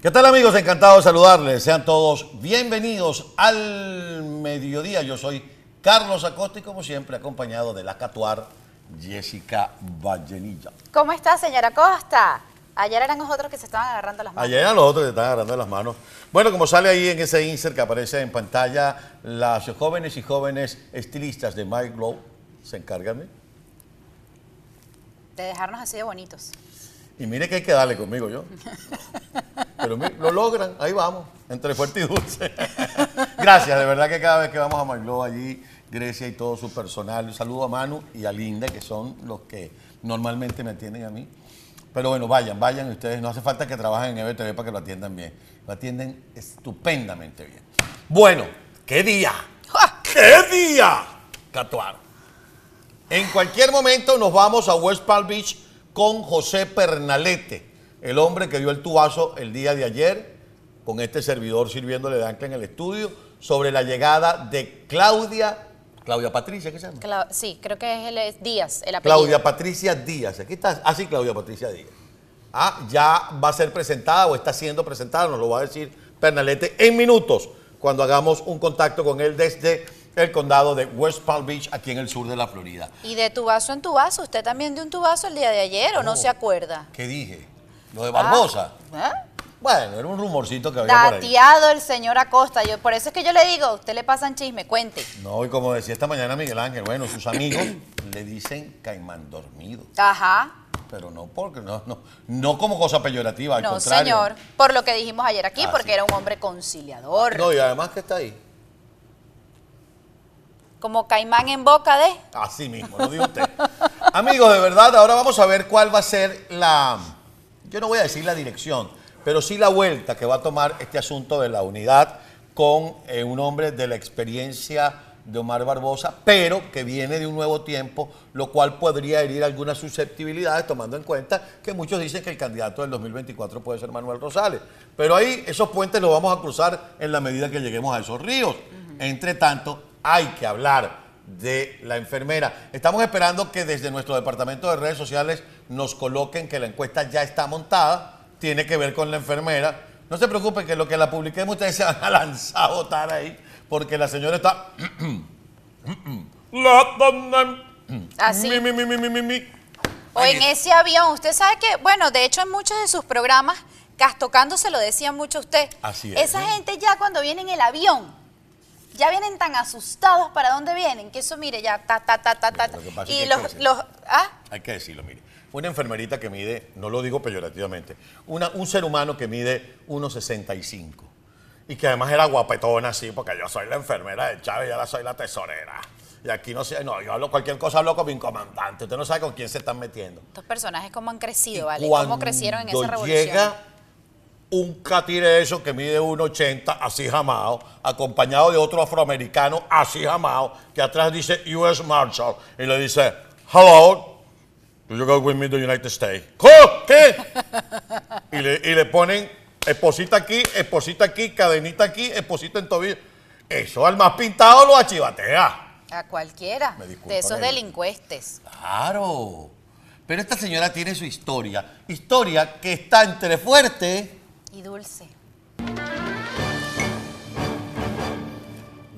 ¿Qué tal amigos? Encantado de saludarles. Sean todos bienvenidos al mediodía. Yo soy Carlos Acosta y como siempre acompañado de la Catuar Jessica Vallenilla. ¿Cómo está, señora Costa? Ayer eran nosotros que se estaban agarrando las manos. Ayer eran los otros que se estaban agarrando las manos. Bueno, como sale ahí en ese insert que aparece en pantalla, las jóvenes y jóvenes estilistas de Mike Glow se encargan de... De dejarnos así de bonitos. Y mire que hay que darle conmigo yo. Pero lo logran, ahí vamos, entre fuerte y dulce. Gracias, de verdad que cada vez que vamos a Maglo allí, Grecia y todo su personal, un saludo a Manu y a Linda, que son los que normalmente me atienden a mí. Pero bueno, vayan, vayan ustedes, no hace falta que trabajen en EBTV para que lo atiendan bien. Lo atienden estupendamente bien. Bueno, ¿qué día? ¿Qué día? Catuar. En cualquier momento nos vamos a West Palm Beach con José Pernalete, el hombre que dio el tubazo el día de ayer, con este servidor sirviéndole de ancla en el estudio, sobre la llegada de Claudia, Claudia Patricia, ¿qué se llama? Cla- sí, creo que es el es Díaz, el apellido. Claudia Patricia Díaz, aquí está, ah sí, Claudia Patricia Díaz. Ah, ya va a ser presentada o está siendo presentada, nos lo va a decir Pernalete en minutos, cuando hagamos un contacto con él desde el condado de West Palm Beach, aquí en el sur de la Florida. Y de tubazo en tubazo, ¿usted también dio un tubazo el día de ayer o no, No. se acuerda? ¿Qué dije? Lo de Barbosa. ¿Ah? Bueno, era un rumorcito que había por ahí. Dateado el señor Acosta. Yo, por eso es que yo le digo, a usted le pasan chisme, cuente. No, y como decía esta mañana Miguel Ángel, bueno, sus amigos le dicen caimán dormido, Ajá. pero no porque no, no, no como cosa peyorativa, al no, contrario. señor. Por lo que dijimos ayer aquí, Ah, porque era un hombre conciliador. No, y además que está ahí. Como caimán en boca de... Así mismo, lo dijo usted. Amigos, de verdad, ahora vamos a ver cuál va a ser la, yo no voy a decir la dirección, pero sí la vuelta que va a tomar este asunto de la unidad con eh, un hombre de la experiencia de Omar Barbosa, pero que viene de un nuevo tiempo, lo cual podría herir algunas susceptibilidades, tomando en cuenta que muchos dicen que el candidato del 2024 puede ser Manuel Rosales. Pero ahí esos puentes los vamos a cruzar en la medida que lleguemos a esos ríos. Entre tanto, hay que hablar de la enfermera. Estamos esperando que desde nuestro departamento de redes sociales nos coloquen que la encuesta ya está montada, tiene que ver con la enfermera. No se preocupen que lo que la publiquemos ustedes se van a lanzar a votar ahí, porque la señora está... Así. Mi, mi, mi, mi, mi, mi, mi. O en ese avión, usted sabe que, bueno, de hecho en muchos de sus programas, Castocando se lo decía mucho a usted. Así es. Esa gente ya cuando viene en el avión, ya vienen tan asustados para dónde vienen, que eso mire ya, ta, ta, ta, ta, ta. Lo que pasa es Y hay los, que los, ah, Hay que decirlo, mire. Una enfermerita que mide, no lo digo peyorativamente, una, un ser humano que mide 1,65 y que además era guapetona así, porque yo soy la enfermera de Chávez y ahora soy la tesorera. Y aquí no sé, no, yo hablo cualquier cosa, hablo con mi comandante. Usted no sabe con quién se están metiendo. estos personajes cómo han crecido, Y ¿vale? Cómo crecieron en esa revolución. llega un catire eso que mide 1,80 así jamado, acompañado de otro afroamericano así jamado, que atrás dice US Marshal y le dice, hello, do you go with me to the United States? ¿Qué? ¿Qué? y, le, y le ponen esposita aquí, esposita aquí, cadenita aquí, esposita en tobillo. Eso al más pintado lo achivatea. A cualquiera Me de esos delincuentes. Claro. Pero esta señora tiene su historia. Historia que está entre fuerte. Y dulce.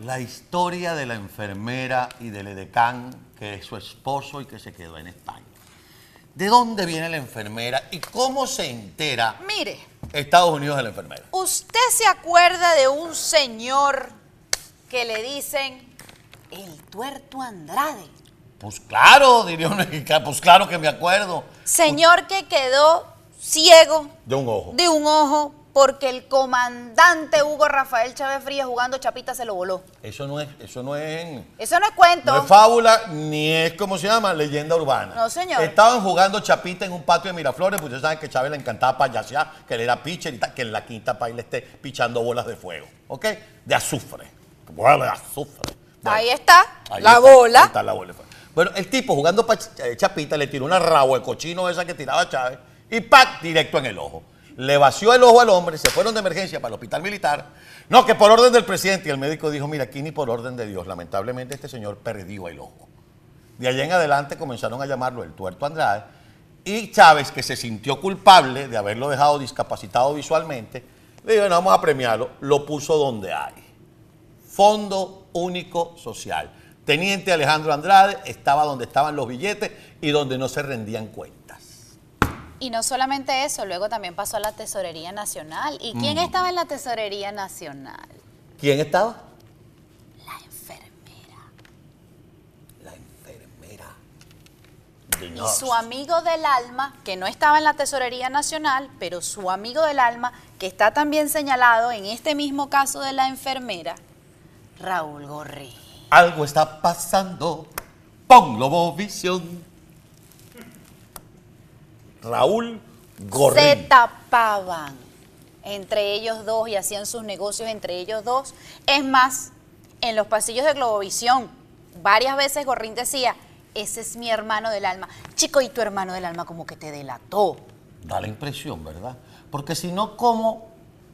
La historia de la enfermera y del edecán que es su esposo y que se quedó en España. ¿De dónde viene la enfermera y cómo se entera Mire, Estados Unidos de la enfermera? ¿usted se acuerda de un señor que le dicen el tuerto Andrade? Pues claro, diría un mexicano, pues claro que me acuerdo. Señor que quedó ciego De un ojo. de un ojo porque el comandante Hugo Rafael Chávez Frías jugando chapita se lo voló. Eso no es, eso no es, Eso no es cuento. no es fábula ni es, ¿cómo se llama? Leyenda urbana. No, señor. Estaban jugando chapita en un patio de Miraflores, pues ustedes saben que Chávez le encantaba payasear, que él era pitcher y tal, que en la quinta país le esté pichando bolas de fuego, ¿ok? De azufre. Bolas de azufre. Bueno, Ahí está, ahí la está, bola. ahí está la bola de fuego. Bueno, el tipo jugando eh, chapita le tiró una rabo de cochino esa que tiraba Chávez y ¡pac! directo en el ojo. Le vació el ojo al hombre, se fueron de emergencia para el hospital militar. No, que por orden del presidente. Y el médico dijo, mira, aquí ni por orden de Dios. Lamentablemente este señor perdió el ojo. De allá en adelante comenzaron a llamarlo el tuerto Andrade. Y Chávez, que se sintió culpable de haberlo dejado discapacitado visualmente, le dijo, no, vamos a premiarlo, lo puso donde hay. Fondo Único Social. Teniente Alejandro Andrade estaba donde estaban los billetes y donde no se rendían cuentas. Y no solamente eso, luego también pasó a la Tesorería Nacional. ¿Y quién estaba en la Tesorería Nacional? ¿Quién estaba? La enfermera. La enfermera. Y su amigo del alma, que no estaba en la Tesorería Nacional, pero su amigo del alma, que está también señalado en este mismo caso de la enfermera, Raúl Gorri. Algo está pasando. Pon Globovisión. Raúl Se Gorrín. tapaban entre ellos dos y hacían sus negocios entre ellos dos. Es más, en los pasillos de Globovisión, varias veces Gorrín decía, ese es mi hermano del alma. Chico, y tu hermano del alma como que te delató. Da la impresión, ¿verdad? Porque si no, como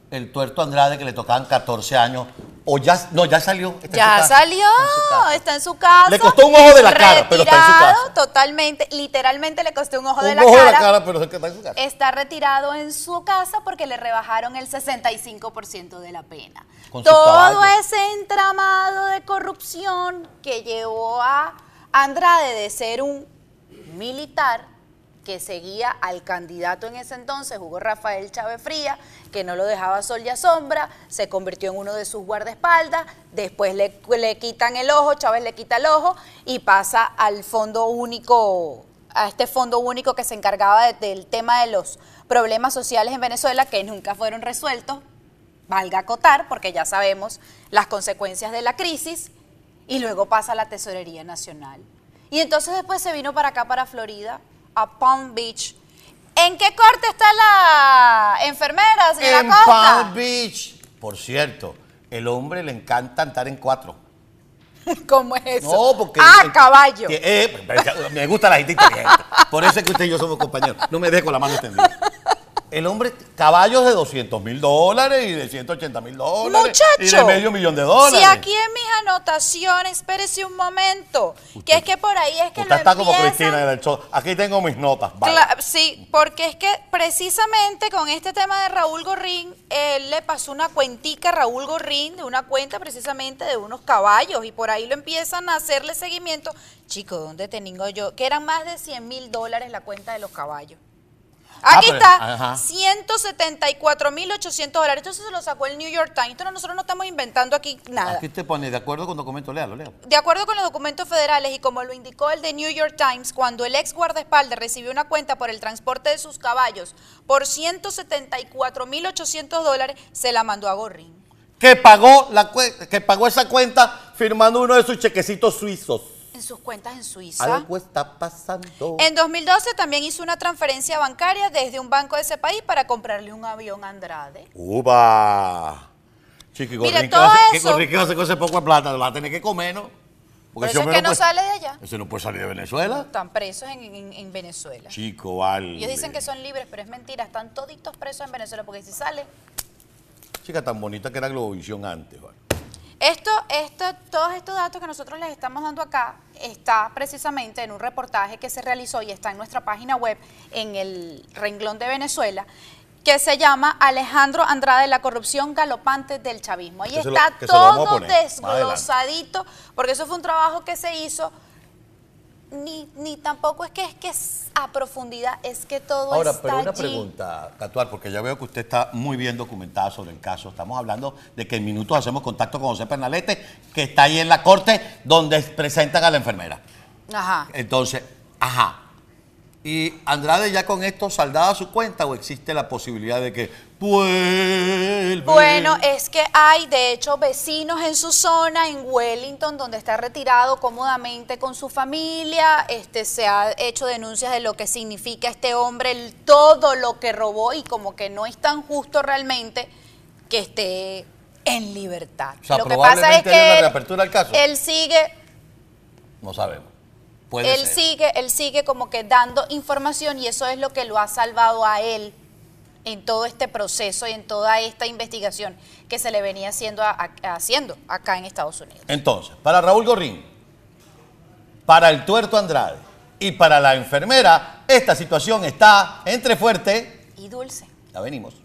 el tuerto Andrade que le tocaban 14 años, o ya, no, ya salió. está en su Ya casa, salió, está en su casa. está en su casa. Le costó un ojo de la cara, pero está en su retirado casa. Totalmente, literalmente le costó un ojo, de, Un la ojo cara, de la cara, pero está en su casa. Está retirado en su casa porque le rebajaron el 65% de la pena. Con Todo ese entramado de corrupción que llevó a Andrade de ser un militar que seguía al candidato en ese entonces, Hugo Rafael Chávez Fría, que no lo dejaba sol y a sombra, se convirtió en uno de sus guardaespaldas, después le, le quitan el ojo, Chávez le quita el ojo y pasa al fondo único, a este fondo único que se encargaba de- del tema de los problemas sociales en Venezuela que nunca fueron resueltos, valga acotar, porque ya sabemos las consecuencias de la crisis, y luego pasa a la Tesorería Nacional. Y entonces después se vino para acá, para Florida, a Palm Beach. ¿En qué corte está la enfermera, señora En Costa? Palm Beach. Por cierto, el hombre le encanta andar en cuatro. ¿Cómo es eso? No, porque. Ah, el- caballo. eh, pero me gusta la gente inteligente. Por eso es que usted y yo somos compañeros. No me deje con la mano extendida. El hombre, caballos de 200 mil dólares y de 180 mil dólares. Y de Muchacho. medio millón de dólares. Si aquí en mis anotaciones, espérese un momento, que es que por ahí es que Usted lo está como Cristina del show. Aquí tengo mis notas. vale. Sí, porque es que precisamente con este tema de Raúl Gorrín, él le pasó una cuentica a Raúl Gorrín de una cuenta precisamente de unos caballos y por ahí lo empiezan a hacerle seguimiento. Chico, ¿dónde tengo yo? Que eran más de 100 mil dólares la cuenta de los caballos. Ah, Aquí pero- está, ajá. 174.800 dólares. Esto se lo sacó el New York Times. Esto nosotros no estamos inventando aquí nada. Aquí te pone de acuerdo con documento, léalo, léalo. De acuerdo con los documentos federales y como lo indicó el de New York Times, cuando el ex guardaespaldas recibió una cuenta por el transporte de sus caballos por 174.800 dólares, se la mandó a Gorrín. Que pagó, la que pagó esa cuenta firmando uno de sus chequecitos suizos. En sus cuentas en Suiza. Algo está pasando. En 2012 también hizo una transferencia bancaria desde un banco de ese país para comprarle un avión a Andrade. Mire, Gorrín, ¿qué todo ¿qué eso- Gorrín, ¿qué va a hacer con ese poco de plata? Lo va a tener que comer, ¿no? Por ese eso es hombre que no puede- sale de allá. Ese no puede salir de Venezuela. Están presos en, en- en Venezuela. Chico, vale. Ellos dicen que son libres, pero es mentira. Están toditos presos en Venezuela porque si sale, Chica tan bonita que era Globovisión antes, vale. Esto, esto, todos estos datos que nosotros les estamos dando acá está precisamente en un reportaje que se realizó y está en nuestra página web en el renglón de Venezuela que se llama Alejandro Andrade, la corrupción galopante del chavismo. Ahí Que está lo todo desglosadito, porque eso fue un trabajo que se hizo, ni, ni tampoco es que es que es a profundidad, es que todo Ahora, está pero una allí. pregunta, Catuar, porque ya veo que usted está muy bien documentado sobre el caso. Estamos hablando de que en minutos hacemos contacto con José Pernalete, que está ahí en la corte donde presentan a la enfermera. Ajá. Entonces, ajá. ¿Y Andrade ya con esto saldada su cuenta o existe la posibilidad de que Bueno, es que hay de hecho vecinos en su zona, en Wellington, donde está retirado cómodamente con su familia. Este, se ha hecho denuncias de lo que significa este hombre, todo lo que robó y como que no es tan justo realmente que esté en libertad. O sea, lo que pasa es que él, caso. sigue No sabemos. Puede él ser. sigue, él sigue como que dando información y eso es lo que lo ha salvado a él en todo este proceso y en toda esta investigación que se le venía haciendo, a- a- haciendo acá en Estados Unidos. Entonces, para Raúl Gorrín, para el tuerto Andrade Y para la enfermera, esta situación está entre fuerte. Y dulce. Ya venimos.